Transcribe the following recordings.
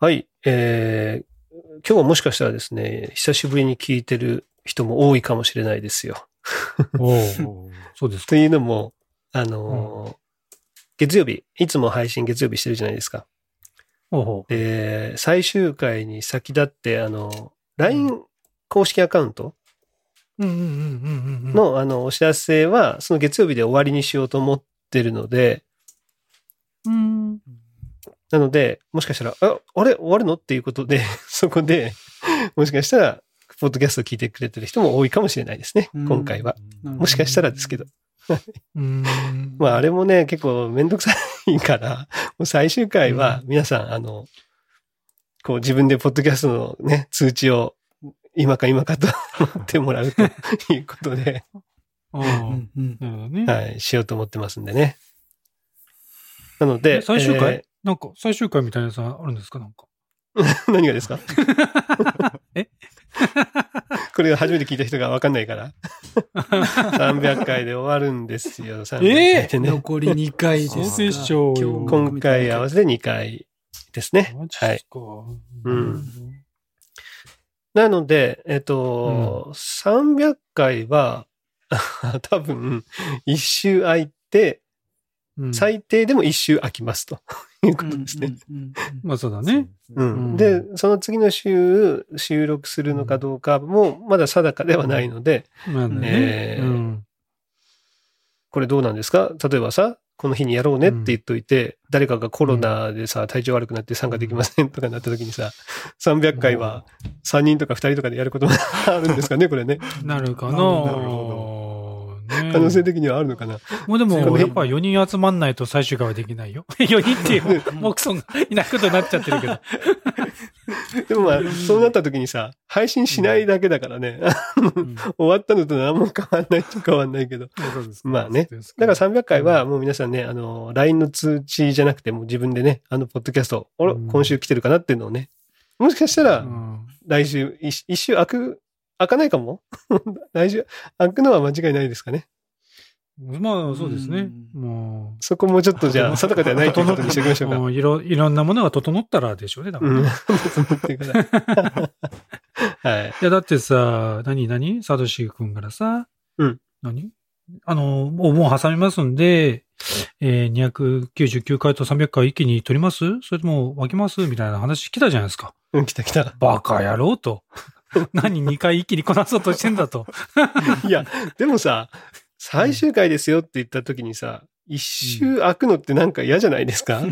はい。えー、今日はもしかしたらですね、久しぶりに聞いてる人も多いかもしれないですよ。おお そうですか。というのも、あのー月曜日、いつも配信月曜日してるじゃないですか。ほうほで、最終回に先立って、あの、LINE 公式アカウント。の、あの、お知らせは、その月曜日で終わりにしようと思ってるので、うん。なので、もしかしたら、あ、あれ？終わるの？っていうことで、そこで、もしかしたら、ポッドキャストを聞いてくれてる人も多いかもしれないですね、うん今回は。もしかしたらですけど。うん。まあ、あれもね、結構めんどくさいから、もう最終回は皆さん、あの、こう自分でポッドキャストのね、通知を今か今かと 待ってもらうということで。はい、しようと思ってますんでね。なのでえ、最終回、えなんか、最終回みたいなやつあるんですか？なんか。ー 何がですか？え？これ初めて聞いた人がわかんないから。300回で終わるんですよ、300回でね。残り2回です今日今回合わせて2回ですね。はい。うんなので、えっと、300回は、多分、一周空いて、うん。最低でも一周空きますと いうことですね。まあそうだね。で、その次の週、収録するのかどうかも、まだ定かではないので。これどうなんですか？例えばさ、この日にやろうねって言っといて、誰かがコロナでさ、体調悪くなって参加できませんとかなった時にさ、300回は3人とか2人とかでやることもあるんですかねこれね。なるかな。なるね可能性的にはあるのかな。もうでも、やっぱ4人集まんないと最終回はできないよ。4人っていう、モクソンがいないことになっちゃってるけど。でもまあ、そうなった時にさ、配信しないだけだからね、うん。終わったのと何も変わんないっちゃ変わんないけど。まあね。だから300回はもう皆さんね、あの、LINE の通知じゃなくてもう自分でね、あの、ポッドキャスト、あら、うん。今週来てるかなっていうのをね、もしかしたらう、ん。来週、一一週開く、開かないかも？来週、開くのは間違いないですかね？まあ、そうですね。もそこもちょっとじゃあ、定かではないということにしておきましう、ょうか。もういろ、いろんなものが整ったらでしょうね、だからね。うん。いっていい。や、だってさ、何何？サトシ君からさ、うん。何？あの、お盆挟みますんで、えー、299回と300回一気に取ります？それとも分けます？みたいな話来たじゃないですか。うん、来た来た。バカ野郎と。何？2回一気にこなそうとしてんだと。いや、でもさ、最終回ですよって言った時にさ、一周開くのってなんか嫌じゃないですか、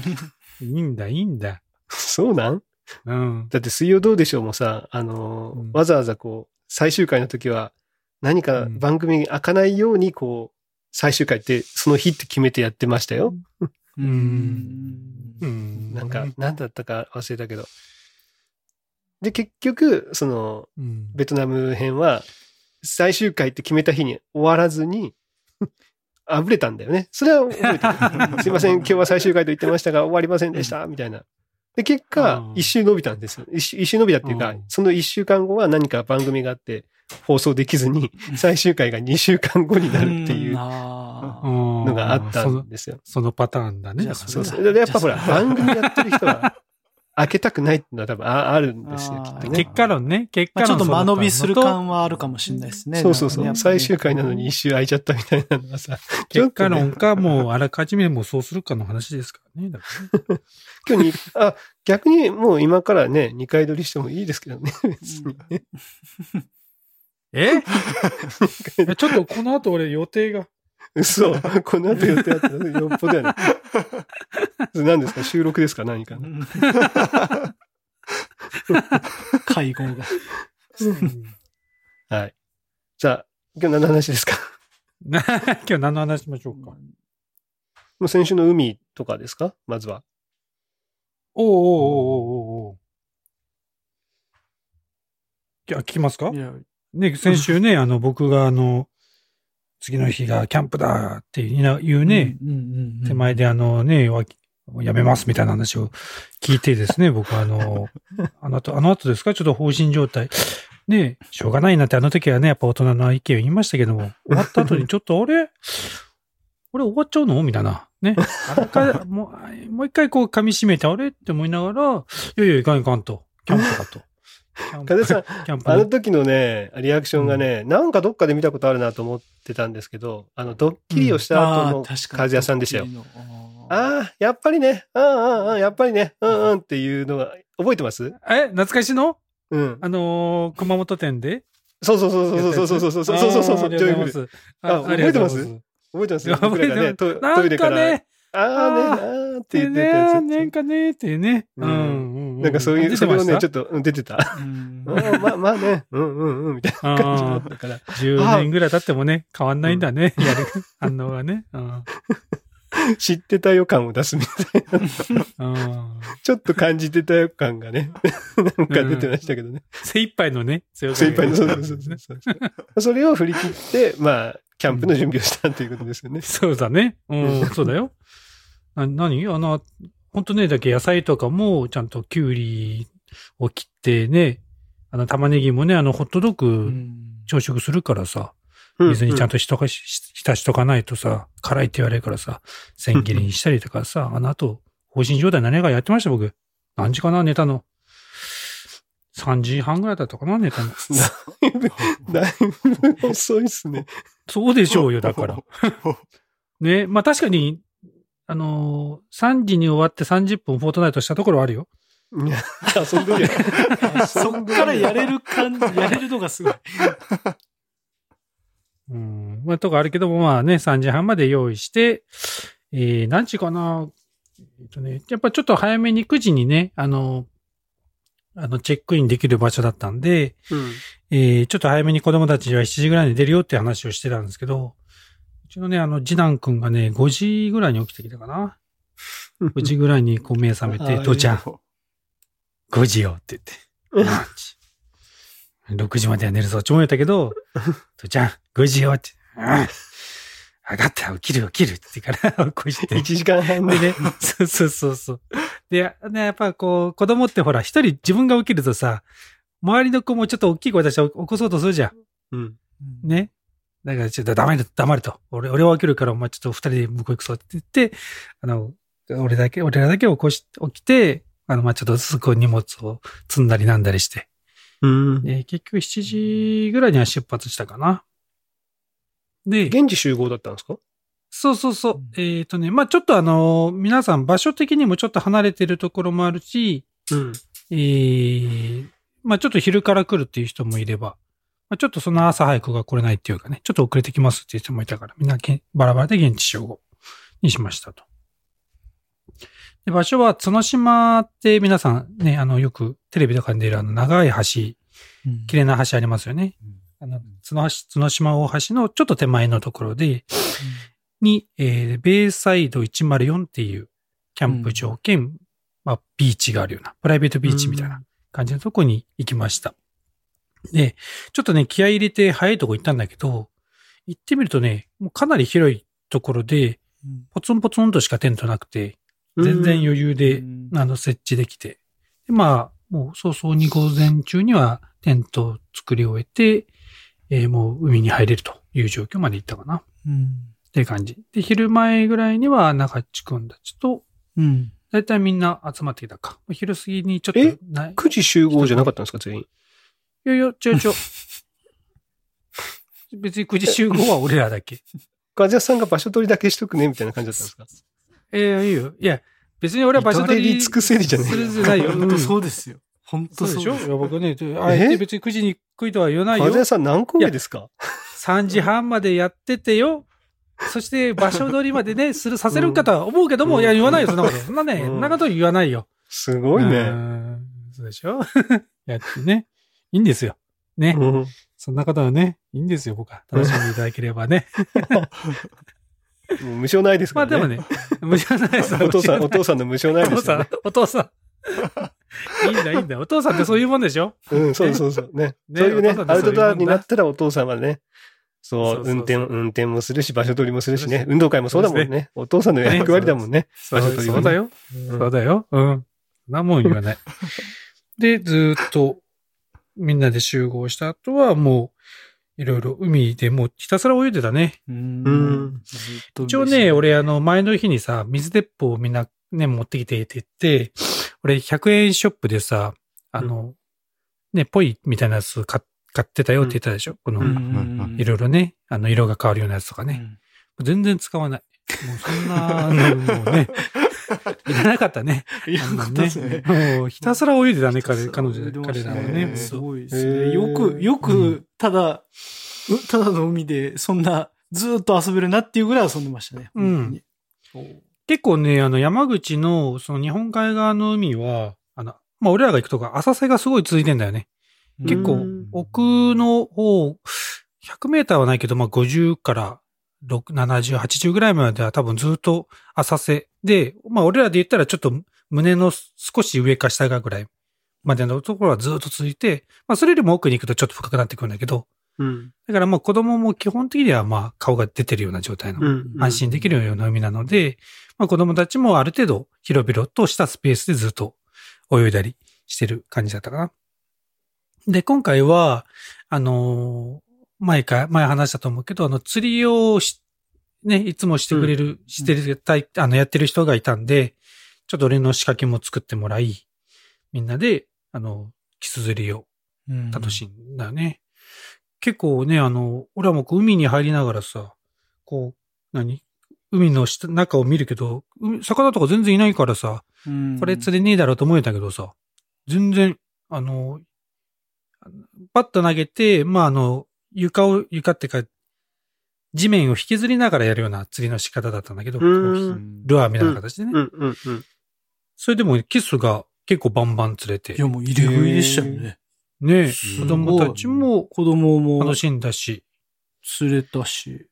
いいんだ、いいんだ。そうなん？うん。だって水曜どうでしょうもさ、あのーうんわざわざこう、最終回の時は、何か番組が開かないように、こう、最終回って、その日って決めてやってましたよ。うんうん。なんか、なんだったか忘れたけど。で、結局、その、うん、ベトナム編は、最終回って決めた日に終わらずに、あぶれたんだよね。それは覚えてる。すいません、今日は最終回と言ってましたが、終わりませんでした、みたいな。で、結あ果ー、一周伸びたんですよ。一周一周伸びたっていうかうん、その一週間後は何か番組があって、放送できずに、最終回が二週間後になるっていうあののがあったんですよ。そのパターンだね。そうそそうやっぱほら、番組やってる人は、開けたくないっていうのは多分ああるんですよ、きっとね結。果論ね、結まあ、ちょっと果論間延びする感感はあるかもしれないですね。そうそうそう。ね最終回なのに一周空いちゃったみたいなのはさ、結果論か、もうあらかじめもうそうするかの話ですからね。だからね 今日に、あ、逆にもう今からね、2回撮りしてもいいですけどね、別にね。え？えちょっとこの後俺予定が。嘘。この後予定あったらよっぽどやね。それ何ですか？収録ですか？何かうな。ん 会合が。はい。じゃあ、今日何の話ですか？な 今日何の話しましょうか？もう先週の海とかですか？まずは。おうおうおうおうおういや、聞きますか？いやね、先週ね、あの、僕があの、次の日がキャンプだっていうね、手前であのね、わやめますみたいな話を聞いてですね、僕はあの、あの後、あの後ですか？ちょっと放心状態。ね、しょうがないなってあの時はね、やっぱ大人の意見を言いましたけども、終わった後に ちょっとあれ？あこれ終わっちゃうの？みたいな。ね。もう、もう一回こう噛み締めて、あれ？って思いながら、いやいや、いかんいかんと。キャンプだと。さん、あの時のね、リアクションがね、なんかどっかで見たことあるなと思ってたんですけど、あの、ドッキリをした後のあー確かに和也さんでしたよドッ。キリのあーああ、やっぱりね、うんうんうん、やっぱりね、うんうんっていうのが、覚えてます？え、懐かしの？うん。あのー熊本店で？そうそうそうそうそうそうそうそうそうそうそうそうあーありがとうございます。覚覚えてます僕らがね、ああね、あーって言ってたやつ。ね、なんかね、っていうね。うんうん。なんかそういう、それをね、ちょっっとうん出てた。うんうん まあまあね、うんうんうん、みたいな感じだったから。10年ぐらい経ってもね、変わんないんだね。やる反応がね。うん。知ってた予感を出すみたいな。うんちょっと感じてた予感がね、なんか出てましたけどね。精一杯のね、強精一杯の、そうそうそうそれを振り切って、まあ、キャンプの準備をしたということですよね。そうだね。うん、そうだよ。な、何？あの、本当ね、だけ野菜とかも、ちゃんとキュウリを切ってね、あの、玉ねぎもね、あの、ホットドッうグん朝食するからさ、う水にちゃんと。とひとかし、浸しとかないとさ、辛いって言われるからさ、千切りにしたりとかさ、あの後、放心状態何がやってました、僕。何時かな、寝たの。3時半ぐらいだったかな、寝たの。だいぶ、だいぶ遅いっすね。そうでしょうよ、だから。ね、まあ確かに、あのー、3時に終わって30分フォートナイトしたところはあるよ。いや遊んでるよ。そっからやれる感、やれるのがすごい。うん。まあとかあるけども、まあね、3時半まで用意して、えー、何時かなえっとね、やっぱちょっと早めに9時にね、あの、あの、チェックインできる場所だったんで、うん。えー、ちょっと早めに子供たちは7時ぐらいに出るよって話をしてたんですけど、うちのね、あの、次男くんがね、5時ぐらいに起きてきたかな。5時ぐらいにこう目覚めて、父ちゃん、5時よって言って。何時 ?6 時までは寝るぞ。ちも言ったけど、父ちゃん、5時よって。うん。上がった、起きる起きるって言ってから起こして1。時間半で。でね、そうそうそうそう。で、ね、やっぱこう、子供ってほら、一人自分が起きるとさ、周りの子もちょっと大きい声出して起こそうとするじゃうん。ん。ね。だからちょっと黙れ、黙れと。俺、俺は起きるからお前ちょっと二人で向こう行くぞって言って、あの、俺だけ、俺らだけ起こし、起きて、あの、まあ、ちょっとずつこう荷物を積んだりなんだりして。うん。で、結局7時ぐらいには出発したかな。で、現地集合だったんですか？そうそうそううん。えっ、とね、まあ、ちょっとあの、皆さん場所的にもちょっと離れてるところもあるし、うん。えー、まあ、ちょっと昼から来るっていう人もいれば、まあ、ちょっとその朝早くが来れないっていうかね、ちょっと遅れてきますっていう人もいたから、みんなけバラバラで現地集合にしましたと。で場所は角島って皆さんね、あの、よくテレビとかに出るあの長い橋、うん綺麗な橋ありますよね。あの、角橋、角島大橋のちょっと手前のところで、に、えー、ベイサイド104っていうキャンプ場兼、まあ、ビーチがあるような、プライベートビーチみたいな感じのとこに行きました。で、ちょっとね、気合い入れて早いとこ行ったんだけど、行ってみるとね、もうかなり広いところで、うんポツンポツンとしかテントなくて、全然余裕で、うんあの、設置できて。でまあ、もう早々に午前中にはテントを作り終えて、えーもう海に入れるという状況まで行ったかな。うん。っていう感じ。で、昼前ぐらいには中地君たちと、うん。だいたいみんな集まってきたか。昼過ぎにちょっえ？とない。9時集合じゃなかったんですか、全員？いやいや、違う違う。別に9時集合は俺らだけ。ガジャさんが場所取りだけしとくね、みたいな感じだったんですか？えー、いいよ。いや、別に俺は場所取り尽くせりじゃないするないよ。本当うんそうですよ。本当そうでしょ？いや僕ね、あえて別に9時に来いとは言わないよガジ。ャさん何個目ですか？3時半までやっててよ。そして場所取りまでね、する、させるかとは思うけども、うんいや、言わないよ、そんなこと。そんなね、うんそんなこと言わないよ。すごいうね。んそうでしょ？やってね。いいんですよ。ね。うんそんなことはね、いいんですよ、僕は。楽しんでいただければね。無償ないですからね。まあでもね、無償ないです お父さん、お父ささんの無償ないお父さんお父さん。いいんだ、いいんだ。お父さんってそういうもんでしょ？うん、そうそうそう。ね。ねそういうね、アウトドアになったらお父さんはね、そう、運転、運転もするし、場所取りもするしね運動会もそうだもんね。お父さんの役割だもんね。そう場所取りはねそうだよ。うんそうだよ。うん。なもん言わない。で、ずーっとみんなで集合した後はもう、いろいろ海でもうひたすら泳いでたね。う。うん一応ね、俺あの前の日にさ、水鉄砲をみんなね、持ってきてって言って、俺100円ショップでさ、あの、ね、ポイみたいなやつ買買ってたよって言ったでしょ、この、うんうんいろいろね、あの、色が変わるようなやつとかね。全然使わない。もうそんなの、もうね、いらなかったね。いや、あんなよかったですね。もうひたすら泳いでたね、彼彼女、彼らはねね。すごいですへね。ーよく、ようく、ただ、うただの海で、そんな、ずーっと遊べるなっていうぐらい遊んでましたね。うん。結構ね、あの、山口の、その日本海側の海は、あの、まあ、俺らが行くとか、浅瀬がすごい続いてんだよね。結構うん、奥の方、100メーターはないけど、まあ、50から6、70、80ぐらいまでは多分ずっと浅瀬で、まあ、俺らで言ったらちょっと胸の少し上か下がぐらいまでのところはずっと続いて、まあ、それよりも奥に行くとちょっと深くなってくるんだけど、うん。だからもう子供も基本的にはまあ、顔が出てるような状態のうん。安心できるような海なので、まあ子供たちもある程度広々としたスペースでずっと泳いだりしてる感じだったかな。で、今回は、あのー前か、前話したと思うけど、あの、釣りをし、ね、いつもしてくれる、してる、たいあの、やってる人がいたんで、ちょっと俺の仕掛けも作ってもらい、みんなで、あの、キス釣りをうん。楽しいんだよね。結構ね、あの、俺はもう海に入りながらさ、こう、何？海の下、中を見るけど、海魚とか全然いないからさ、うん。これ釣れねえだろうと思えたけどさ、全然、あの、パッと投げて、まあ、あの、床を、床ってか、地面を引きずりながらやるような釣りの仕方だったんだけど、ルアーみたいな形でね。うん。うん。うん。それでもキスが結構バンバン釣れていや、、もう入れ食いでしたよね。ね子供たちも子供も楽しんだし、釣れたし、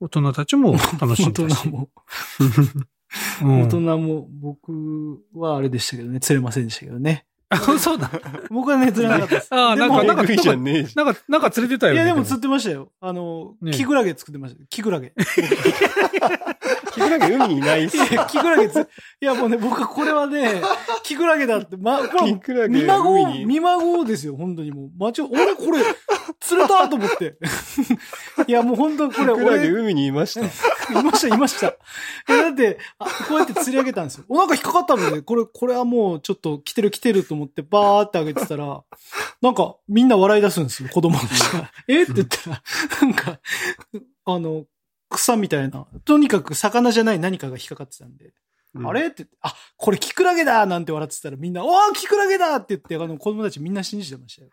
大人たちも楽し大んだし。人も、うん大人も、僕はあれでしたけどね、釣れませんでしたけどね。あ、そうだ。僕はね、釣れなかったです。あーでもなんかえぐいじゃんねえじなんか、なんか釣れてたよね。いや、でも釣ってましたよ。あの、ねキクラゲ作ってましたよ。キクラゲ。キクラゲ海にいないっすよキクラゲつ、いや、もうね、僕はこれはね、キクラゲだって、ま、これキ、クラゲ見まごう。見まごうですよ、本当にもう。間違う、俺これ、釣れたと思って。いや、もう本当これ、キクラゲ俺、海にいました。いました、いました。いやだってあ、こうやって釣り上げたんですよ。お、なんか引っかかったので、これ、これはもうちょっと来てる来てると思ってバーって上げてたら、なんかみんな笑い出すんですよ、子供たちが。え？って言ったら、なんか、あの、草みたいな。とにかく魚じゃない何かが引っかかってたんで。うんあれ？って言って、あ、これキクラゲだなんて笑ってたらみんな、おーキクラゲだって言って、あの子供たちみんな信じてましたよ。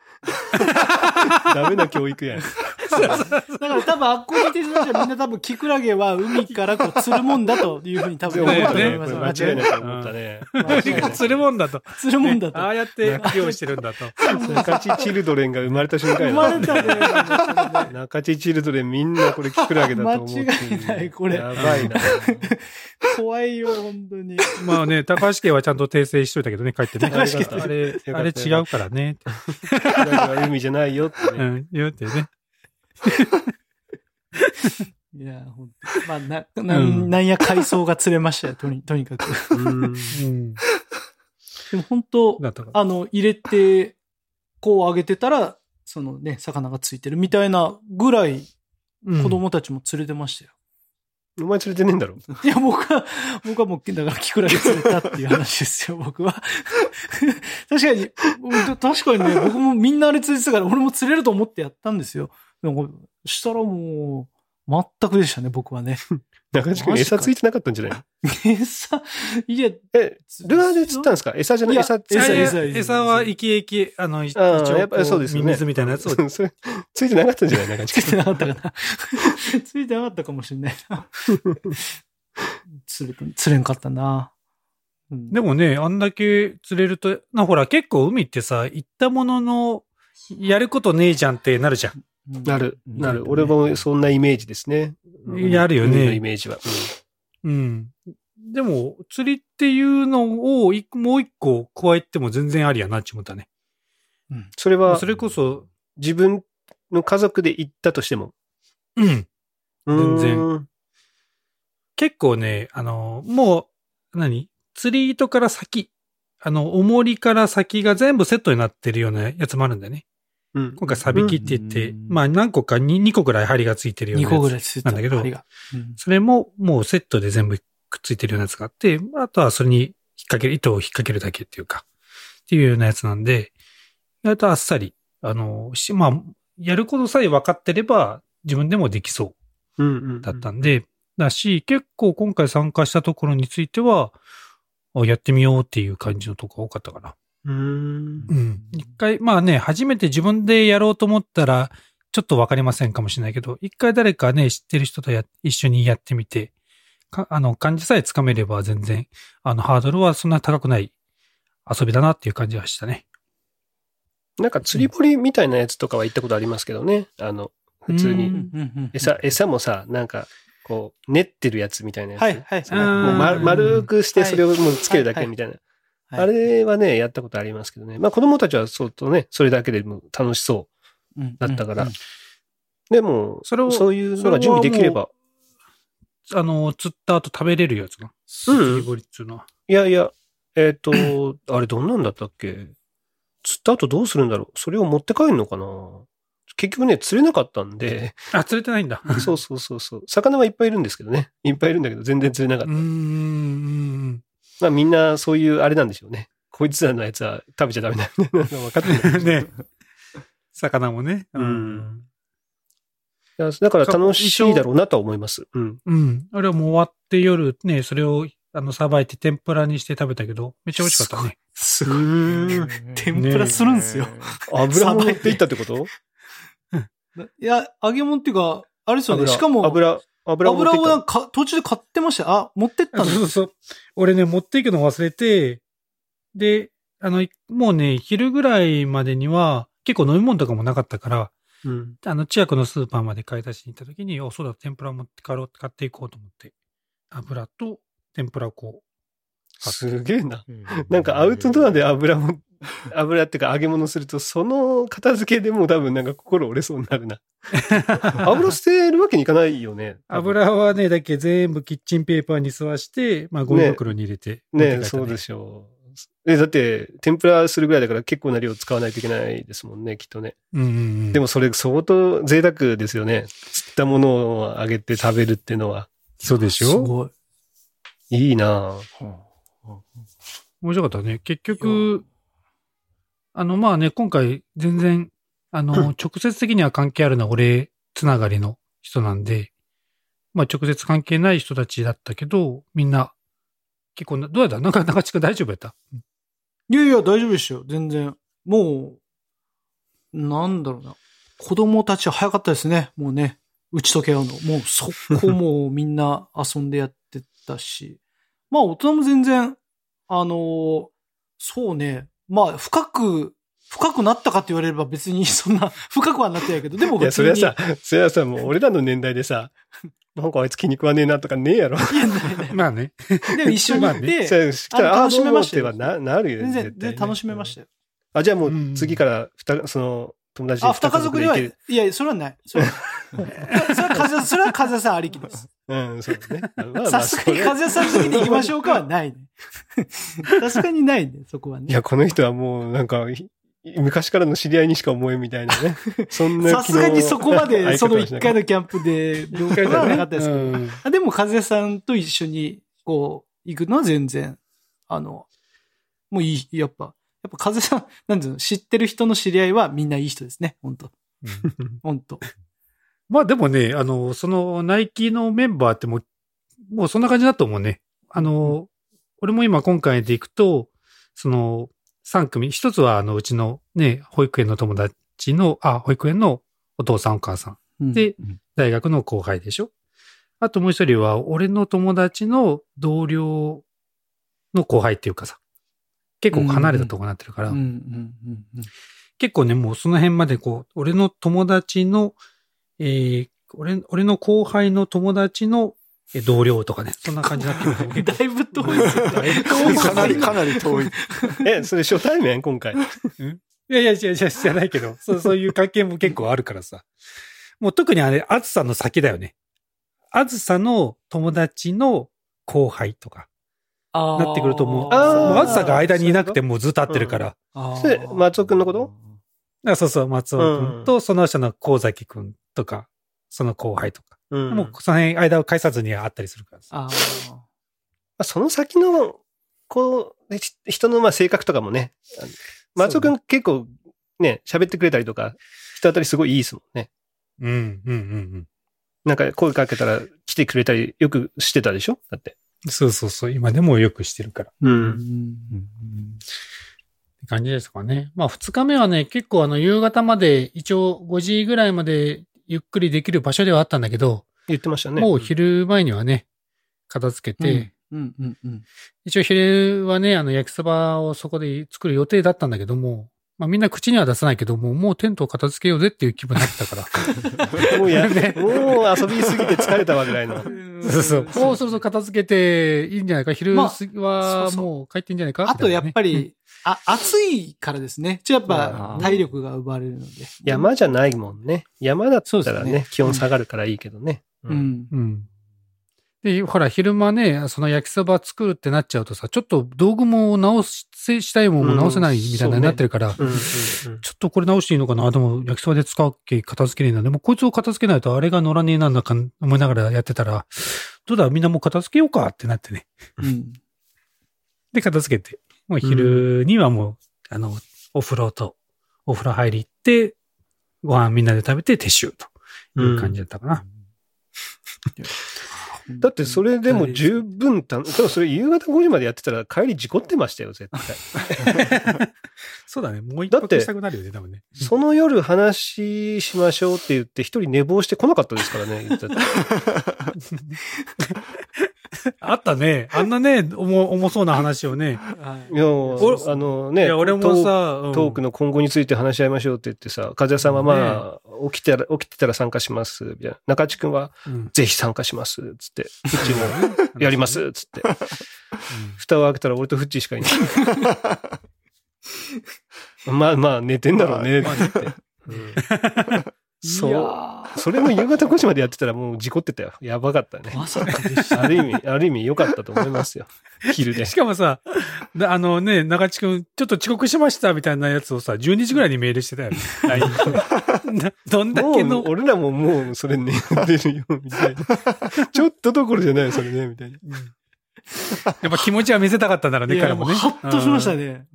ダメな教育やん。だから多分あっこにいてる人たちはみんな多分キクラゲは海からこう釣るもんだというふうに多分思ったと思います。間違いないと思ったね。海が釣るもんだと。釣るもんだと。ああやって漁してるんだと。中地チルドレンが生まれた瞬間や生まなれたね。中地チルドレンみんなこれキクラゲだと思ってる。間違いないこれやばいな。怖いよ、本当に。まあね、高橋家はちゃんと訂正しといたけどね、帰ってね。あれ、あれ違うからね。海じゃないよってね。うん、言うてね。いや、本当まあ、な、なうんなんや海藻が釣れましたよ、とに、とにかく。うんうん。でも本当。あの、入れて、こう上げてたら、そのね、魚がついてるみたいなぐらい、うん子供たちも釣れてましたよ。お前連れてねえんだろ？いや、僕は、僕はもう、だから、キクラゲ釣れたっていう話ですよ、僕は。確かに、うん確かにね、僕もみんなあれ釣れてたから、俺も釣れると思ってやったんですよ。でも、したらもう、全くでしたね、僕はね。中地君餌ついてなかったんじゃない？餌、いや、え、ルアーで釣ったんですか？餌じゃない？餌餌て餌餌餌は生き生き、あの、一応やっぱりそうですよね。ミミズみたいなやつを。それついてなかったんじゃない？中地君。ついてなかったかな。ついてなかったかもしれないな。釣れれんかったな。うんでもね、あんだけ釣れると、な、ほら、結構海ってさ、行ったものの、やることねえじゃんってなるじゃん。なる、なる。俺もそんなイメージですね。やるよねイメージは。うん。でも、釣りっていうのをもう一個加えても全然ありやなって思ったね。それはそ、れこそ、自分の家族で行ったとしても。うん。全然。結構ね、あの、もう、何？釣り糸から先、あの、重りから先が全部セットになってるようなやつもあるんだよね。うん。今回サビキって言って、うんまあ何個か2、2個ぐらい針がついてるような2やつ。なんだけどそれももうセットで全部くっついてるようなやつがあって、あとはそれに引っ掛ける、糸を引っ掛けるだけっていうか、っていうようなやつなんで、意外とあっさり、あの、しまあ、やることさえ分かってれば自分でもできそう。だったんで、だし、結構今回参加したところについては、あやってみようっていう感じのとこが多かったかな。うーん。うん。一回、まあね、初めて自分でやろうと思ったら、ちょっとわかりませんかもしれないけど、一回誰かね、知ってる人とや、一緒にやってみて、かあの、感じさえつかめれば全然、あの、ハードルはそんな高くない遊びだなっていう感じがしたね。なんか釣り堀みたいなやつとかは行ったことありますけどね。あの、普通に。餌、餌もさ、なんか、こう、練ってるやつみたいなやつ。はい、はい。うんもう丸丸くしてそれをもうつけるだはいけみたいな。はいあれはね、やったことありますけどね。まあ子供たちはそうとね、それだけでも楽しそだったからうんう。でも、それをそういうのが準備できれば。あの、釣った後食べれるやつが？うんっていうのは。いやいや、えっ、と、あれどんなんだったっけ？釣った後どうするんだろう？それを持って帰るのかな？結局ね、釣れなかったんで、あ、釣れてないんだ。そうそうそうそう。魚はいっぱいいるんですけどね。いっぱいいるんだけど、全然釣れなかった。うーん。まあみんなそういうあれなんでしょうね。こいつらのやつは食べちゃダメだ。なんか分かってる。ね。魚もね。うんいやだから楽しいだろうなとは思います。うん。うん。あれはもう終わって夜ね、それを、あの、さばいて天ぷらにして食べたけど、めっちゃ美味しかったね。すごい。天ぷらするんすよ。油も持っていったってこと？いや、揚げ物っていうか、あれですよね。油しかも、油、油を持っ油をなんか途中で買ってましたよ。あ、持ってったあの？そうそうそう。俺ね、持っていくの忘れて、で、あの、もうね、昼ぐらいまでには、結構飲み物とかもなかったから、うん。あの、近くのスーパーまで買い出しに行った時に、お、そうだ、天ぷら持って帰ろう、買っていこうと思って、油と天ぷらをこすげえな。なんかアウトドアで油も、油っていうか揚げ物すると、その片付けでもう多分なんか心折れそうになるな。う。油捨てるわけにいかないよね。油はね、だけ全部キッチンペーパーに吸わして、まあ、ゴミ袋に入れて持って帰った。ねそうでしょう。え、だって、天ぷらするぐらいだから結構な量使わないといけないですもんね、きっとね。うんうんうん。も、でもそれ相当贅沢ですよね。釣ったものを揚げて食べるっていうのは。そうでしょすごい。いいなぁ面白かったね。結局、あの、まあね、今回全然、あの、直接的には関係あるのは俺つながりの人なんで、まあ直接関係ない人たちだったけど、みんな、結構な、どうやった？なんか中地区大丈夫やった？いやいや、大丈夫でしたよ。全然。もう、なんだろうな。子供たちは早かったですね。もうね。打ち解け合うの。もうそこもみんな遊んでやってたし。まあ大人も全然、あのーそうね。まあ深く、深くなったかって言われれば別にそんな深くはなってないけど、でもいや、普通に。それはさ、それはさ、もう俺らの年代でさ、なんかあいつ気に食わねえなとかねえやろ。いやまあね。でも一緒に行っまあて、それしたら、ああ、楽しめましたよな、なるよね全然楽しめましたよ。あ、じゃあもう次から、ふた、その、友達であ、二家族では。いや、それはない。それは、それは風、それは風さんありきです。うん、そうだね。さすがに風さん的に行きましょうか？は ないね。さすがにないね、そこはね。いや、この人はもう、なんか、い昔からの知り合いにしか思えんみたいなね。そんなさすがにそこまで、その一回の。のキャンプで、了解はなかったですけど。うんあでも、風さんと一緒に、こう、行くのは全然、あの、もういい、やっぱ、やっぱ風さん、なんていうの、知ってる人の知り合いはみんないい人ですね、本当本当まあでもね、あの、そのナイキのメンバーってもう、もうそんな感じだと思うね。あの、俺も今今回で行くと、その3組、一つはあのうちのね、保育園の友達の、あ、保育園のお父さんお母さん。うん。でうん、大学の後輩でしょ。あともう一人は、俺の友達の同僚の後輩っていうかさ、結構離れたとこになってるから、結構ね、もうその辺までこう、俺の友達の、えー、俺、俺の後輩の友達のえ同僚とかね、そんな感じになってるだいぶ遠い。だいぶ遠い。かなり、かなり遠い。え、それ初対面？今回。いやいや、いやいや、じゃないけど、そう、そういう関係も結構あるからさ。もう特にあれ、あずさの先だよね。あずさの友達の後輩とか、なってくるともう、もうあずさが間にいなくてもうずっと会ってるから。あー。それ松尾くんのこと？あそうそう、松尾くんと、その下の神崎くんとか、その後輩とか。うん。もうその辺間を介さずにあったりするからさ。ああ。まあその先の、こう、人のまあ性格とかもね、あの松尾くん結構ね、喋ってくれたりとか、人当たりすごいいいですもんね。うん、うん、うん、なんか声かけたら来てくれたりよくしてたでしょ？だって。うん。そうそうそう、今でもよくしてるから。う。うんん。って感じですかね。まあ二日目はね、結構あの夕方まで、一応5時ぐらいまでゆっくりできる場所ではあったんだけど、言ってましたね。もう昼前にはね、片付けて、うん、うん、うん。一応昼はね、あの焼きそばをそこで作る予定だったんだけども、まあみんな口には出さないけども、もうテントを片付けようぜっていう気分になってたから。もうや、もう遊びすぎて疲れたわぐらいの。そうそう。もうそろそろ片付けていいんじゃないか。昼まあ過ぎはもう帰っていいんじゃないかあとやっぱみり、あ、暑いからですね。ちょっとやっうんぱ体力が奪われるので。山じゃないもんね。山だったらね、そうですね気温下がるからいいけどね。う。ん。たいなね。うん。で、ほら、昼間ね、その焼きそば作るってなっちゃうとさ、ちょっと道具も直し、したいもんも直せないみたいなになってるから、うんうんうんちょっとこれ直していいのかな？でも焼きそばで使うっけ片付けねえな。でもこいつを片付けないとあれが乗らねえなんだか思いながらやってたら、どうだ？みんなもう片付けようかってなってね。うん。で、片付けて。もう昼にはもう、あの、お風呂と、お風呂入り行って、ご飯みんなで食べて撤収という感じだったかな。だってそれでも十分た、でもそれ夕方5時までやってたら帰り事故ってましたよ、絶対。そうだね。もう一だって泊したくなるよね、多分ね。その夜話しましょうって言って一人寝坊してこなかったですからね、あったね。あんなね、重重そうな話をね。はいいや、俺あのね、いや、俺もトさ、うんトークの今後について話し合いましょうって言ってさ、和也さんはまあ、起きてたら、起きてたら参加します、みたいな。中地君は、うんぜひ参加します、つって。うちも、やります、つって。うん蓋を開けたら俺とフッチーしかいない。まあまあ、寝てんだろうね、って言って。うんいそう。それも夕方5時までやってたらもう事故ってたよ。やばかったね。まさかでした。ある意味、ある意味良かったと思いますよ。昼でし。かもさ、だあのね、中地くん、ちょっと遅刻しましたみたいなやつをさ、12時ぐらいにメールしてたよね。どんだけの俺らももうそれ寝てるよ、みたいな。ちょっとどころじゃないよ、それね、みたいな。やっぱ気持ちは見せたかったんだろうね、いや彼もね。ハッとしましたね。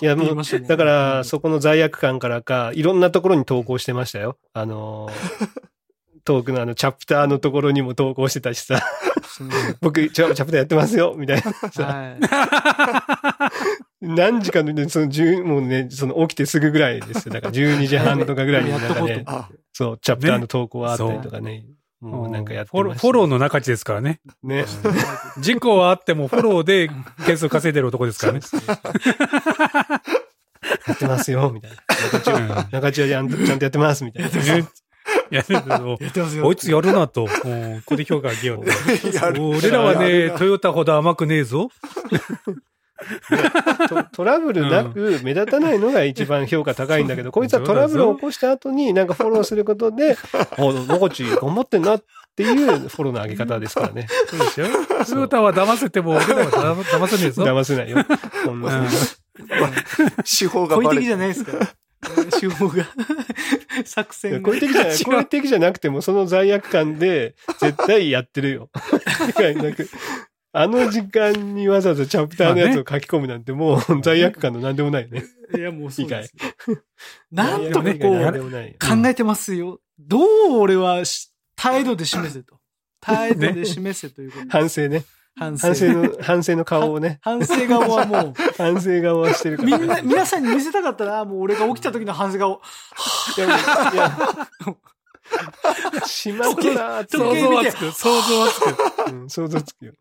いや、もうだから、そこの罪悪感からか、いろんなところに投稿してましたよ。あのー、トークのあの、チャプターのところにも投稿してたしさ、僕、チャチャプターやってますよ、みたいな。は 何時かのね、その10、もうね、その起きてすぐぐらいですよ。だから12時半とかぐらいになんかね、あ、そう、チャプターの投稿はあったりとかね。もうなんかやってフォロー、ましたフォローの中地ですからね。ね。事故はあってもフォローで件数稼いでる男ですからね。やってますよ、みたいな。中中、うん中中ちゃんとちゃんとやってます、みたいな。いや、ってますよ。こいつやるなと、うんここで評価あげよう 俺らはね、トヨタほど甘くねえぞ。トトラブルなく目立たないのが一番評価高いんだけど、こいつはトラブルを起こした後になんかフォローすることで、あ、のこち頑張ってんなっていうフォローの上げ方ですからね。そうでしょトヨタは騙せても、俺らは騙騙せねえぞ。騙せないよ。こんなうん手法がバレ的じゃないですから。手法が。作戦が好意的じゃない、好意的じゃなくても、その罪悪感で絶対やってるよ。あの時間にわざわざチャプターのやつを書き込むなんてもう 罪悪感のなんでもないよね。いや、もうそうです。以なんとかこう。考えてますよ。どう俺はし態度で示せと。態度で示せということ。反省ね。反省。反省の、反省の顔をね。反省顔はもう、反省顔はしてるから、ね。みんな、皆さんに見せたかったな、もう俺が起きた時の反省顔。いや、いや、しまったな想像はつく、想像はつく。うん想像つくよ。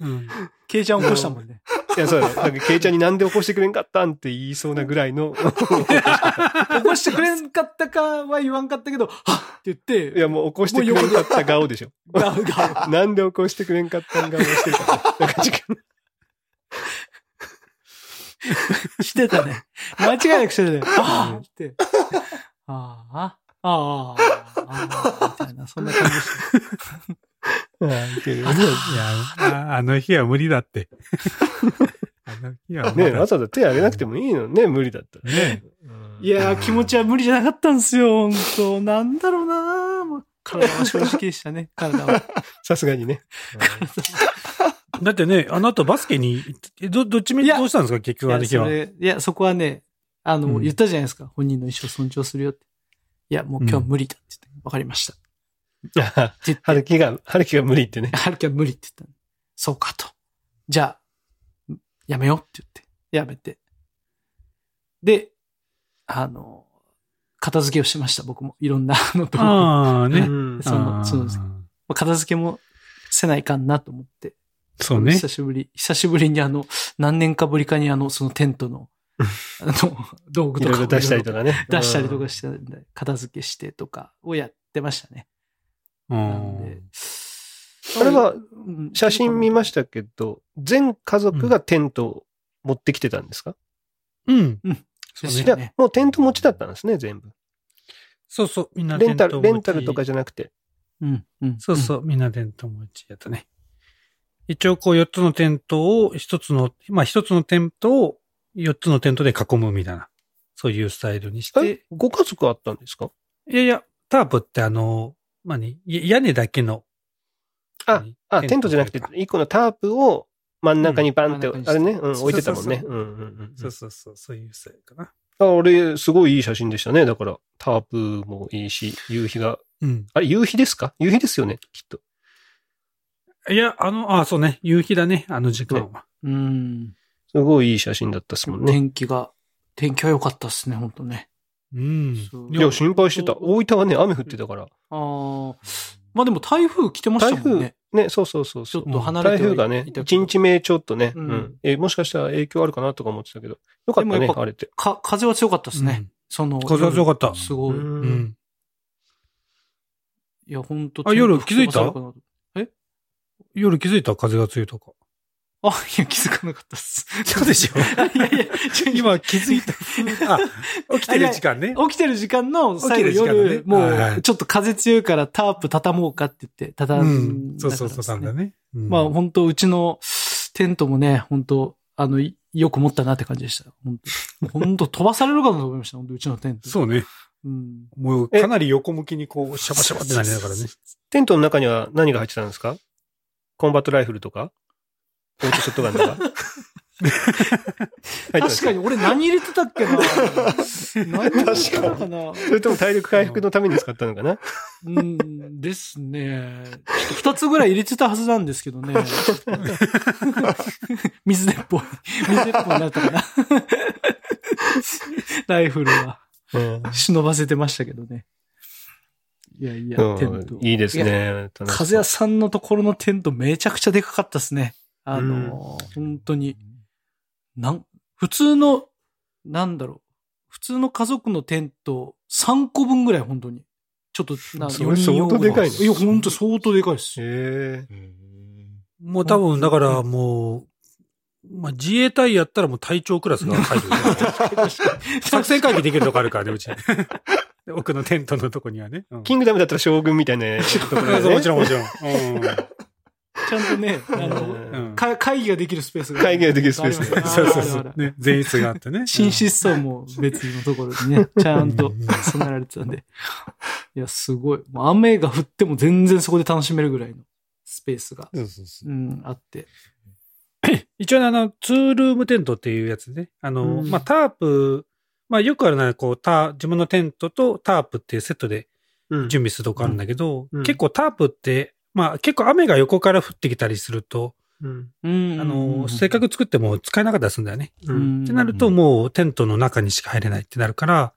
うんケイちゃん起こしたもんね。いや、そうだよ。なんか、ケイちゃんになんで起こしてくれんかったんって言いそうなぐらいの。起こしてくれんかったかは言わんかったけど、はっって言って、いや、もう起こしてくれんかった顔でしょ。ガウガウ。なんで起こしてくれんかったん顔してるから。なんか時間してたね。間違いなくしてたね。ああって。ああ、ああ、ああ、みたいな、そんな感じでした。ああ あの日は無理だって。いや、ね、わざわざ手挙げなくてもいいのね、無理だったらね。うんいやー、気持ちは無理じゃなかったんですよ、本当なんだろうなもう体は正直でしたね、体は。さすがにね。だってね、あの後バスケに、えど、どっちみちどうしたんですか結局あの日は？いや、そこはね、あの、うん言ったじゃないですか。本人の意思を尊重するよって。いや、もう今日は無理だって言って、わかりました。春樹が、春樹が無理ってね。はるきは無理って言ったのそうかと。じゃあ、やめようって言って、やめて。で、あの、片付けをしました、僕も。いろんなのと。まああ、ね。うんそのそうです片付けもせないかんなと思って。ーそうね。久しぶり、久しぶりにあの、何年かぶりかにあの、そのテントの、あの、道具とかをいろいろ出したりとかね。出したりとうんかして、片付けしてとかをやってましたね。うなん。あれはうん写真見ましたけど、全家族がテントを持ってきてたんですか、うん。うんそうねですよ。じゃあ、もうテント持ちだったんですね、全部。そうそう。みんなレンタル、テント持ちレンタルとかじゃなくて。うん。うん。そうそう。みんなテント持ちやったね。一応こう4つのテントを1つの、まあ1つのテントを4つのテントで囲むみたいな。そういうスタイルにしてえ。、ご家族あったんですか？いやいや、タープってあの、まあね、や屋根だけの。あ何あ、テントじゃなくて、一個のタープを真ん中にバンって、うんあれね、うん、そう置いてたもんね。そううんうんうんそうそうそう、そういうスタイルかな。あ、俺、すごいいい写真でしたね。だから、タープもいいし、夕日が。うん。あれ、夕日ですか？夕日ですよね、きっと。いや、あの、あ、そうね、夕日だね、あの時間は。うん。すごいいい写真だったですもんね。天気が、天気は良かったっすね、本当ね。うん。そういや、心配してた。大分はね、雨降ってたから。ああ。まあでも台風来てまし台風たもんね。、ね、そうそうそうそう。ちょっと離れてはい台風がね、いたけど一日目ちょっとね、ううんん、え、もしかしたら影響あるかなとか思ってたけど、よかったね、晴れて。か、風は強かったですね。その。風は強かったすごい。うんうん。いや、本当あ夜気づいた？天気吹き飛ばされるかなと夜気づいた？風が強いとか。あ、いや、気づかなかったっす。そうでしょ いやいや、今気づいた。あ、起きてる時間ね。起きてる時間の最後起きてる時間のね夜、もうちょっと風強いからタープ畳もうかって言って、畳うんん。だからそうそうそう、なんだね。うんまあ本当うちのテントもね、本当あの、いよく持ったなって感じでした。本当本当飛ばされるかなと思いました、本当うちのテント。そうね。うん。もうかなり横向きにこう、シャバシャバってなりながらね。テントの中には何が入ってたんですか？コンバットライフルとか？オートショットガンとか 入ってました確かに、俺何入れてたっけな何入れてたかなそれとも体力回復のために使ったのかな？うん、ですね。二つぐらい入れてたはずなんですけどね。水鉄砲、水鉄砲になったかな。ライフルはうん忍ばせてましたけどね。いやいや、テント。いいですや。ね。風谷さんのところのテントめちゃくちゃでかかったですね。あの、本当に。なん、普通の、なんだろう。普通の家族のテント3個分ぐらい本当に。ちょっと、なそれ相当でかいねいや、本当相当でかいです。へもう多分、だからもう、まあ自衛隊やったらもう隊長クラスが入る。作戦会議できるとこあるからね、うち。奥のテントのとこにはね。うんキングダムだったら将軍みたいなねもちろんもちろん。うんちゃんとね、あの、うんか会議ができるスペースが。会議ができるスペースありますそうそうそう。ね、前室があってね。寝室層も別のところにね、ちゃんとうん備えられてたんで。いや、すごい。もう雨が降っても全然そこで楽しめるぐらいのスペースが、そうそうそううん、あって。一応ねあの、ツールームテントっていうやつね。あの、うんまあ、タープ、まあ、よくあるのは、こう、タ自分のテントとタープっていうセットでうん準備するとこあるんだけど、うん結構タープって、まあ、結構雨が横から降ってきたりすると、うんうんあの、せっかく作っても使えなかったりするんだよね。ううんんってなると、もうテントの中にしか入れないってなるから、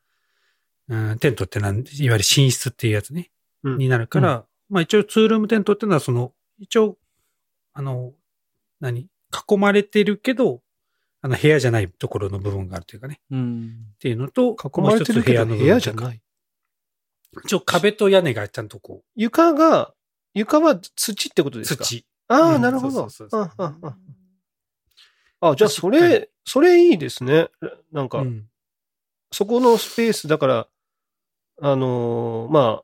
うん、テントってなん、いわゆる寝室っていうやつね、うんになるから、まあ一応ツールームテントっていうのはその、一応、あの、何囲まれてるけど、あの部屋じゃないところの部分があるというかね。うん。っていうのと、囲まれてるけどもう一つ部屋じゃない。一応壁と屋根がちゃんとこ床が、床は土ってことう、ですか？土。ああ、うんなるほど。あ、じゃあそれ、それいいですね。なんか、うんそこのスペースだから、あのーまあ、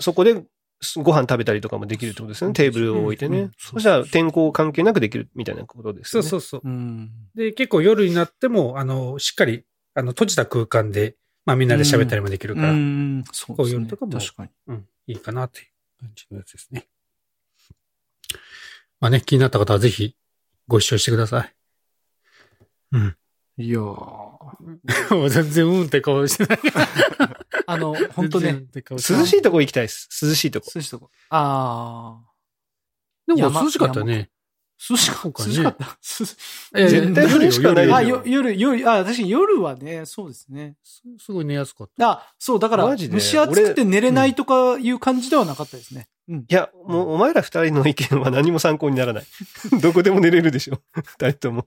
そこでご飯食べたりとかもできるってことですよね。テーブルを置いてね。うんうんそしたら天候関係なくできるみたいなことですよね。そうそうそう。うん。で、結構夜になっても、あの、しっかり、あの、閉じた空間で、まあみんなで喋ったりもできるから、ううん、ん。そうですね。こういうのとかも確かに。いいかなっていう感じのやつですね。まあね、気になった方はぜひご視聴してください。うん。いやー もう全然うんって顔してない。あの、本当ね。涼しいとこ行きたいです。涼しいとこ。涼しいとこ。ああ。でも山涼しかったね。涼しかった？涼しかっ絶対涼しくはない夜よあ、よよ夜、夜、あ、確かに夜はね、そうですね。すすごい寝やすかった。あ、そう、だから、マジで？蒸し暑くて寝れないとかいう感じではなかったですね。うん。いや、もうお前ら二人の意見は何も参考にならない。どこでも寝れるでしょ。二人とも。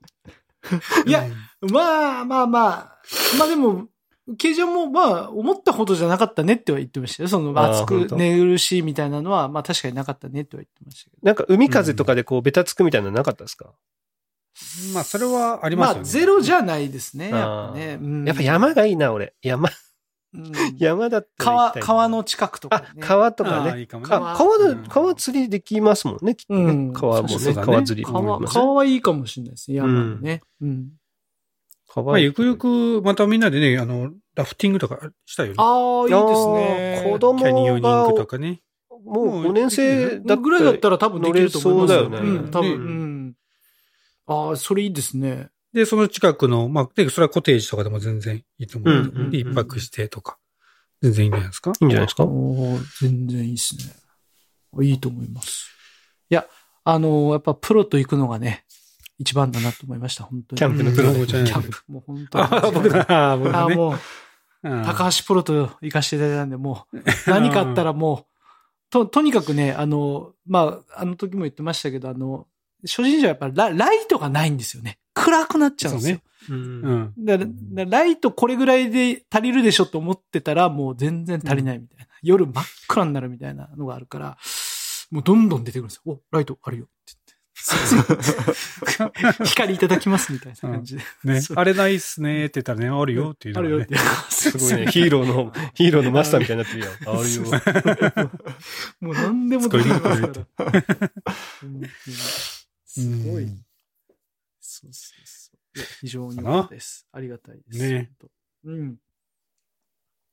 いや、まあまあまあ、まあでも、ケイジャンもまあ、思ったほどじゃなかったねっては言ってましたよ。その、あー暑く寝苦しいみたいなのは、まあ確かになかったねっては言ってましたけど。なんか海風とかでこう、ベタつくみたいなのなかったですか、まあ、それはありますよね。まあ、ゼロじゃないですね、やっぱね。うんやっぱ山がいいな、俺。山、うん 山だった川、川の近くとかあね。、川とかね。いいかもねか川川釣りできますもんね、きっとね。うん川もね、川釣りも川、できますね川はいいかもしれないですね、山のね。うん。川まあ、ゆくゆく、またみんなでね、あの、ラフティングとかしたよね。ああ、いいですね。子供キャニオニングとかね。もう5年生だぐらいだったら多分できると思います乗れそうだよねうん、多分。ねうん。ああ、それいいですね。で、その近くの、まあ、で、それはコテージとかでも全然いいと思う。うんうんうんで、一泊してとか。全然いいんじゃないですか？いいんじゃないですか？全然いいですね。いいと思います。いや、あのーやっぱプロと行くのがね、一番だなと思いました、本当に。キャンプのプロでキャンプ。もう本当に。あ、あ僕だあね。もう、うん高橋プロと行かせていただいたんで、もう、何かあったらもう、と、とにかくね、あの、まあ、あの時も言ってましたけど、あの、初心者はやっぱラライトがないんですよね。暗くなっちゃうんですよ。うんうん。だだライトこれぐらいで足りるでしょと思ってたら、もう全然足りないみたいな。夜真っ暗になるみたいなのがあるから、もうどんどん出てくるんですよ。お、ライトあるよ。光いただきますみたいな感じで。ねそ。うあれないっすねって言ったらね、あるよっていうのがねあるよって。。すごいね。ヒーローの、ヒーローのマスターみたいになってるやん。あるよ。もう何でも出てきますから。すごい。うんそうそうそういや。非常に良かったです。ありがたいです。ね。うん。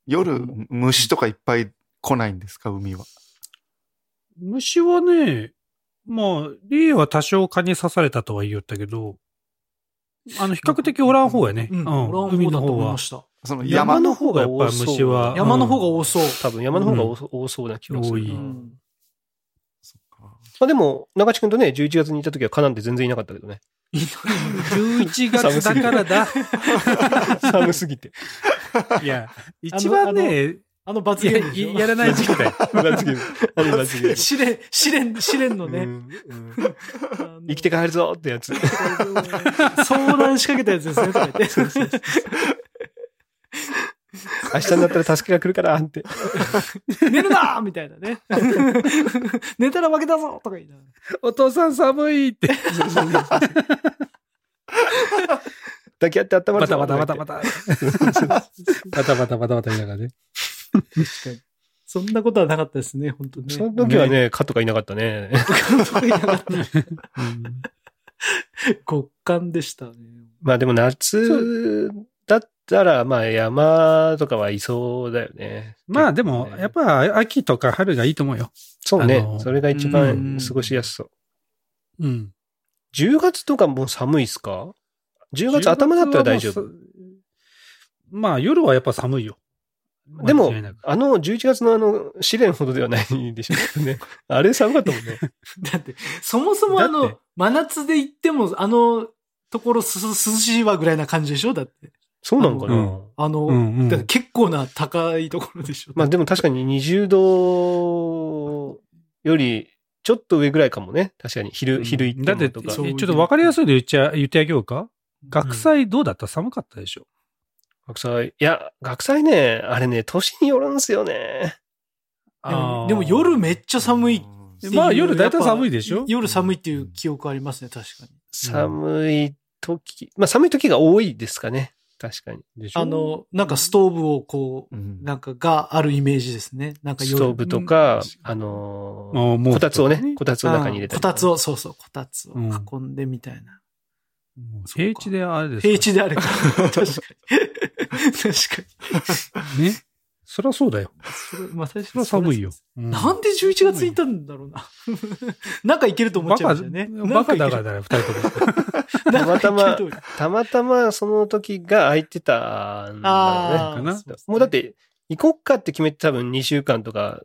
夜、虫とかいっぱい来ないんですか、海は。虫はね、まあ、リエは多少蚊に刺されたとは言ったけど、あの、比較的おらん方やね。うん。うんオラン海の方は。その山山の、の方がやっぱ虫は。山の方が多そう。多分山の方が多そうな気がするな。多いうんそっかまあでも、長地君とね、11月にいた時は蚊なんて全然いなかったけどね。11月だからだ。寒すぎて。いや、一番ね、あの罰ゲームでしょ？やらない時期だよ。罰ゲーム。あの罰ゲーム 試練、試練、試練のね。うん生きて帰るぞってやつ。相談仕掛けたやつですね、とか言って。明日になったら助けが来るからって。寝るなみたいなね。寝たら負けだぞとか言いな。お父さん寒いって。抱き合って温まるぞバタバタバタバタ。バタバタバタバタ言いながらね。確かに。そんなことはなかったですね、本当ね。その時はね、蚊とかいなかったね。いなかった極寒でしたね。まあでも夏だったら、まあ山とかはいそうだよね。まあでも、やっぱ秋とか春がいいと思うよ。そうねそれが一番過ごしやすそう。うん。10月とかもう寒いっすか ?10 月頭だったら大丈夫。夫。まあ夜はやっぱ寒いよ。でもあの11月のあの試練ほどではないでしょうね。あれ寒かったもんね。だって、そもそもあの、真夏で行っても、あの、ところす涼しいわぐらいな感じでしょ？だって。そうなのかな、うんあの、うん結構な高いところでしょ？まあでも確かに20度よりちょっと上ぐらいかもね。確かに昼、うん昼行ってだって、もとかちょっとわかりやすいで言っちゃ、言ってあげようか？学祭どうだった？寒かったでしょ？学祭。いや、学祭ね、あれね、年によるんすよね。でもでも夜めっちゃ寒いまあ夜大体寒いでしょ？夜寒いっていう記憶ありますね、確かに。寒い時、まあ寒い時が多いですかね。確かに。でしょ？あ、の、なんかストーブをこう、うんなんかがあるイメージですね。なんかストーブとか、うんあのこたつをね、こたつを中に入れたり。こたつを、そうそう、こたつをうん運んでみたいな。平地であれですか？平地であれか。確かに。確かに。ね。そりゃそうだよ。それまあ、そりゃ寒いよ。うんなんで11月にいたんだろうな。なんかいけると思っバカ、ちゃいましたね。バカだからら。だよ、二人とも。なんかいけると思うたまたまその時が空いてたんだあろうね。かなもうだって、行こっかって決めて多分2週間とか、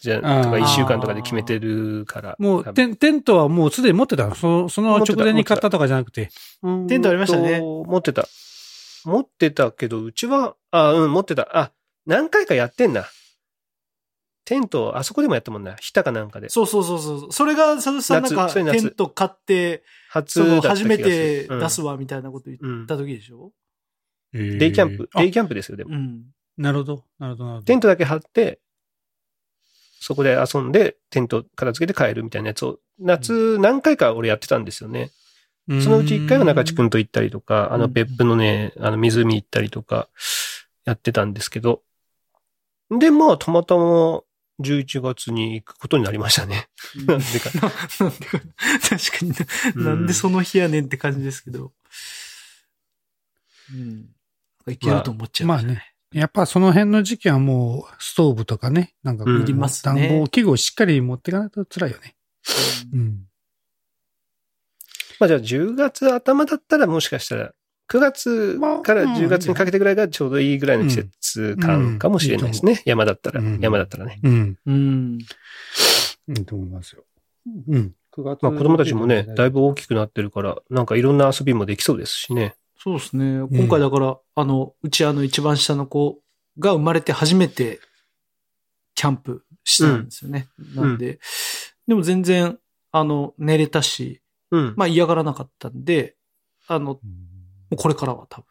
じゃ、とかあー1週間とかで決めてるから。もう、テンテントはもうすでに持ってたのその、その直前に買ったとかじゃなくて。うんテントありましたね。と持ってた。持ってたけど、うちは、あ、うん、持ってた。あ、何回かやってんな。テント、あそこでもやったもんな。ひたかなんかで。そうそうそうそう。それが、佐々木さんなんか、テント買って、初初めてうん出すわ、みたいなこと言った時でしょ？デイキャンプ、あデイキャンプですよ、でも。うん。なるほど。なるほど、なるほど。テントだけ張って、そこで遊んで、テント片付けて帰るみたいなやつを、夏何回か俺やってたんですよね。そのうち一回は中地くんと行ったりとか、あのうん別府のね、あの湖行ったりとか、やってたんですけど、で、まあ、たまたま11月に行くことになりましたね。なんでか。なんでか確かにな、うんなんでその日やねんって感じですけど。うん。いけると思っちゃう。まあね。やっぱその辺の時期はもう、ストーブとかね、なんかこう、うんいりますね暖房器具をしっかり持っていかないと辛いよね。ううんん。まあじゃあ10月頭だったらもしかしたら、9月から10月にかけてぐらいがちょうどいいぐらいの季節感かもしれないですね。山だったらうん。山だったらね。うん。うん。いいと思いますよ。うん。9月まあ子供たちもね、だいぶ大きくなってるから、なんかいろんな遊びもできそうですしね。そうですね。今回だから、あの、うちあの一番下の子が生まれて初めてキャンプしたんですよね。なんで、でも全然、あの、寝れたし、うん。まあ嫌がらなかったんで、あの、もうこれからは多分、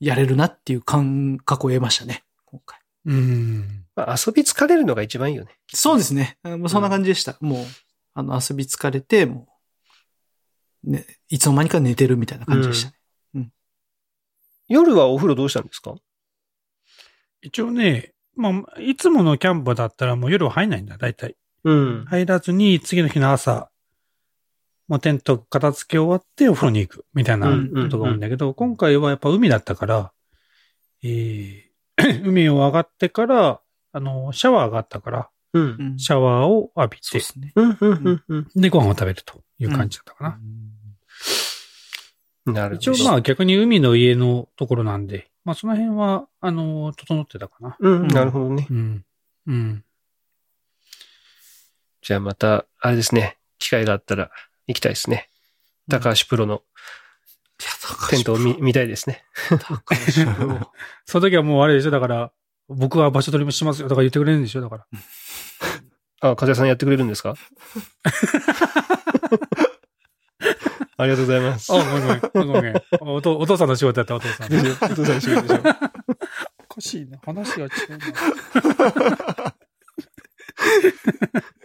やれるなっていう感覚を得ましたね、今回。うん。まあ遊び疲れるのが一番いいよね。そうですね。もうそんな感じでした。もう、あの、遊び疲れて、もう、ね、いつの間にか寝てるみたいな感じでしたね。夜はお風呂どうしたんですか？一応ね、まあ、いつものキャンプだったらもう夜は入んないんだ、大体。うん。入らずに、次の日の朝、もうテント片付け終わってお風呂に行く、みたいなうんことが多いんだけど、今回はやっぱ海だったから、えー、海を上がってから、あの、シャワーがあったから、うん。うんシャワーを浴びてね。うん、うん、うん、うん。で、ご飯を食べるという感じだったかな。なるほど。一応まあ逆に海の家のところなんで、まあその辺は、あの、整ってたかな。うん、なるほどね。うん。うん。じゃあまた、あれですね。機会があったら行きたいですね。高橋プロのテントを見見たいですね。高橋プロ その時はもうあれでしょ、だから、僕は場所取りもしますよとか言ってくれるんでしょ、だから。あ、風さんやってくれるんですか？ありがとうございます。あ、ごめんごめん。お父お父さんの仕事やった、お父さん。お父さんの仕事でしょおかしいな。話が違うな。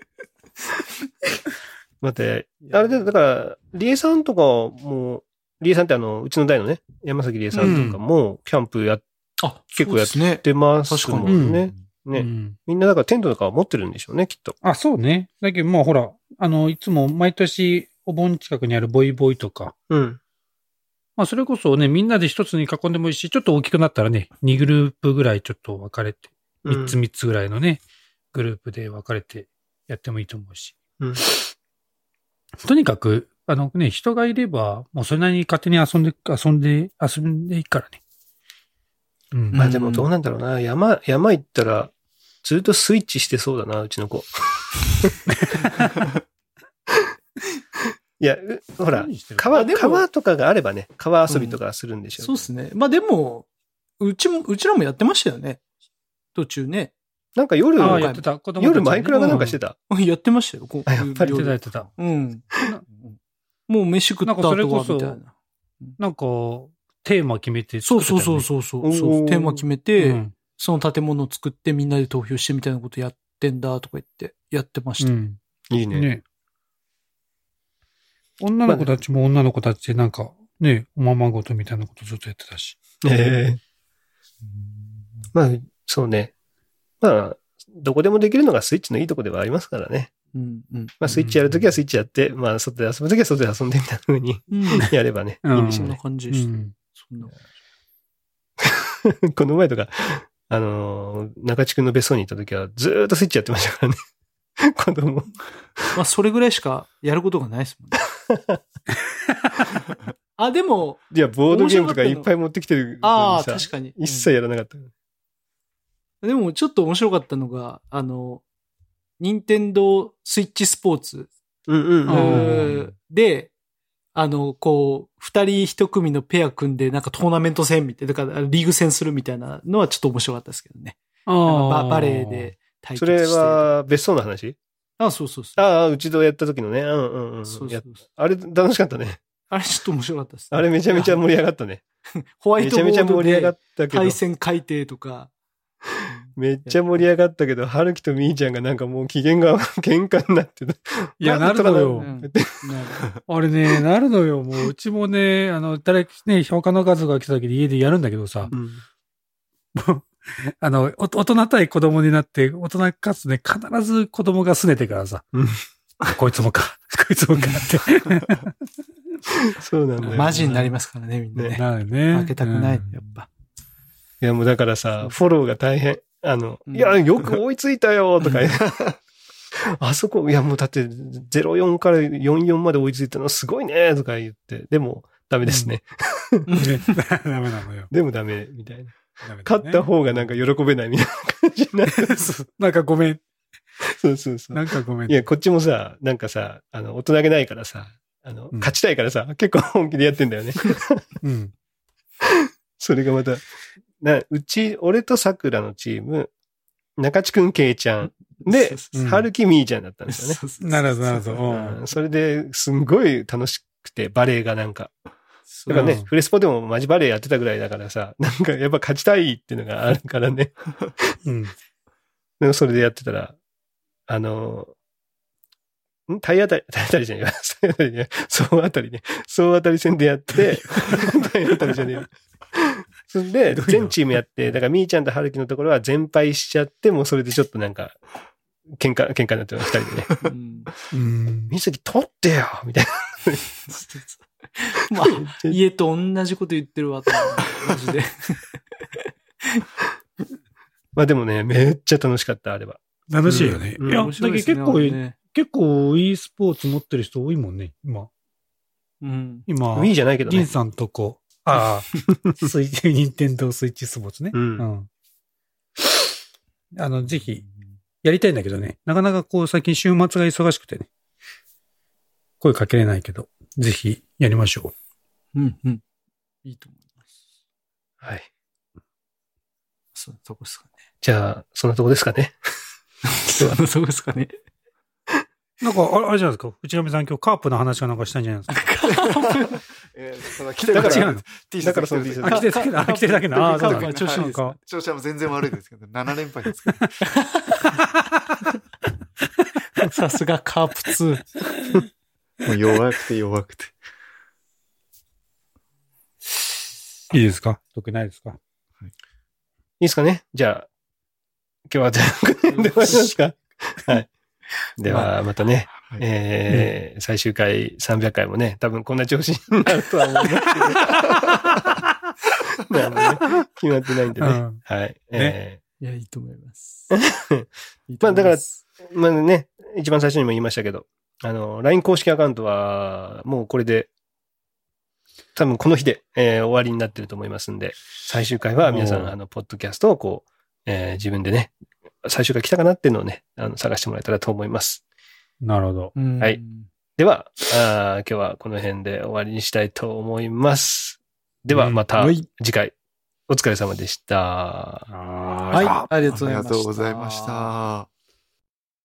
待って、あれで、だから、リエさんとかも、リエさんってあの、うちの代のね、山崎リエさんとかも、キャンプやっあ、結構やっ。てますもんね。ね、うんみんなだからテントとか持ってるんでしょうね、きっと。あ、そうね。だけど、もうほら、あの、いつも毎年お盆近くにあるボイボイとか、うん。まあそれこそね、みんなで一つに囲んでもいいし、ちょっと大きくなったらね、2グループぐらいちょっと分かれて、3つうん3つぐらいのね、グループで分かれてやってもいいと思うし。うんとにかく、あのね、人がいれば、もうそれなりに勝手に遊んで、遊んで、遊んでいいからね。うん。まあでもどうなんだろうな。山、山行ったら、ずっとスイッチしてそうだな、うちの子。いや、うほら、川、川とかがあればね、川遊びとかするんでしょそうですね。まあでも、うちも、うちらもやってましたよね。途中ね。なんか夜、ああ、やってた。子供たちね夜マイクラがなんかしてた。やってましたよ。こうあやっぱりやってた、やってた。うん。もう飯食った後は、なんかそれこそみたいな。なんか、テーマ決めてそう作ってたよね、そうそうそうそうテーマ決めて、うんその建物を作ってみんなで投票してみたいなことやってんだとか言って、やってました。うん。いいね。ね。女の子たちも女の子たちでなんか、ね、おままごとみたいなことずっとやってたし。ええまあ、そうね。まあ、どこでもできるのがスイッチのいいとこではありますからね。うんうん。まあ、スイッチやるときはスイッチやって、まあ、外で遊ぶときは外で遊んでみたいな風にうん。やればね、うんいいんでしそんなょうね。感じでした。うん。そんな。この前とか、あのー中地君の別荘に行ったときは、ずーっとスイッチやってましたからね。子供。まあ、それぐらいしかやることがないですもんね。あ、でも、いや、ボードゲームとかいっぱい持ってきてるああ、のにさ、確かに。一切やらなかった。でも、ちょっと面白かったのが、あの、任天堂スイッチスポーツで、あの、こう、二人一組のペア組んで、なんかトーナメント戦みたいな、だからリーグ戦するみたいなのはちょっと面白かったですけどね。ババレーで対決して。それ、は、別荘の話？あ、そうそうそう。ああ、うちとやった時のね。うんうんうん。やそうそうあれ、楽しかったね。あれちょっと面白かったです、あれめちゃめちゃ盛り上がったね。ホワイトボードで対、戦改定とか。めっちゃ盛り上がったけど、春樹とみーちゃんがなんかもう機嫌が 喧嘩になってた。いや、なるのよ。うん あれね、なるのよ。もう、うちもね、あの、誰、ね、他の家族が来た時に家でやるんだけどさ、うん あの、お大人対子供になって、大人勝つね、必ず子供が拗ねてからさ、うんこいつもか、こいつもかって。そうなんだよ。マジになりますからね、みんなね。なるね。負けたくない、うんやっぱ。いやもうだからさ、フォローが大変。あの、うんいや、よく追いついたよとか あそこ、いやもうだって04から44まで追いついたのすごいねとか言って、でもダメですね。ね ダメなのよ。でもダメみたいな。ね勝った方がなんか喜べないみたいな感じになって。そうなんかごめん。そうそうそう。なんかごめん。いや、こっちもさ、なんかさ、あの、大人げないからさ、あの、うん勝ちたいからさ、結構本気でやってんだよね。うん。それがまた、な、うち、俺と桜のチーム、中地くん、けいちゃん、でそうそううん春樹みーちゃんだったんですよね。なるほど、なるほど。それで、すんごい楽しくて、バレエがなんか。だからね、うんフレスポでもマジバレエやってたぐらいだからさ、なんかやっぱ勝ちたいっていうのがあるからね。うん。でもそれでやってたら、あの、ん？体当たり、体当たりじゃねえよ。体当たりね。総当たりね。総当たり戦でやって、体当たりじゃねえよ。そんで、全チームやって、だからみーちゃんと春樹のところは全敗しちゃって、もうそれでちょっとなんか、喧嘩、喧嘩になってる二人でね。うんうん。水木取ってよみたいまあ、家と同じこと言ってるわ、マジで。な。まあでもね、めっちゃ楽しかった、あれは。楽しいよね。うんいや、だ面け結構、ね結構 e スポーツ持ってる人多いもんね、今。うん。今、Wii じゃないけどね。リンさんとこ。ああ、スイッチ、ニンテンドースイッチスポーツね。うんうん。あの、ぜひ、やりたいんだけどね。なかなかこう、最近週末が忙しくてね。声かけれないけど、ぜひ、やりましょうん、うん。いいと思います。はい。そんなとこですかね。じゃあ、そんなとこですかね。そんなとこですかね。う。なんか、あれじゃないですか。藤波さん今日カープの話かなんかしたんじゃないですか。えーただ来てだから違うの T シャツだからその T シャツあ、来てるだけだ。あ、来てるだけだ。ああ、そうだカープは調子いいか。調子は全然悪いですけど、7連敗ですから。さすがカープ2。もう弱くて弱くて。いいですか？特にないですか？いいですかね？じゃあ、今日はじゃあ この辺で終わりますか？はい。では、またね、はいえー最終回300回もね、多分こんな調子になるとは思いますけど。まあね、決まってないんでね。うんはい。えいや、いいと思います。いいまあだからすーまあね、一番最初にも言いましたけど、あの、LINE 公式アカウントは、もうこれで、多分この日で、えー終わりになってると思いますんで、最終回は皆さん、あの、ポッドキャストをこう、えー自分でね、最終回来たかなっていうのをね、あの、探してもらえたらと思います。なるほど。うんはいでは、あー今日はこの辺で終わりにしたいと思います。では、うんまたはい次回、お疲れ様でした。ははい、ありがとうございました。ありがとうございました。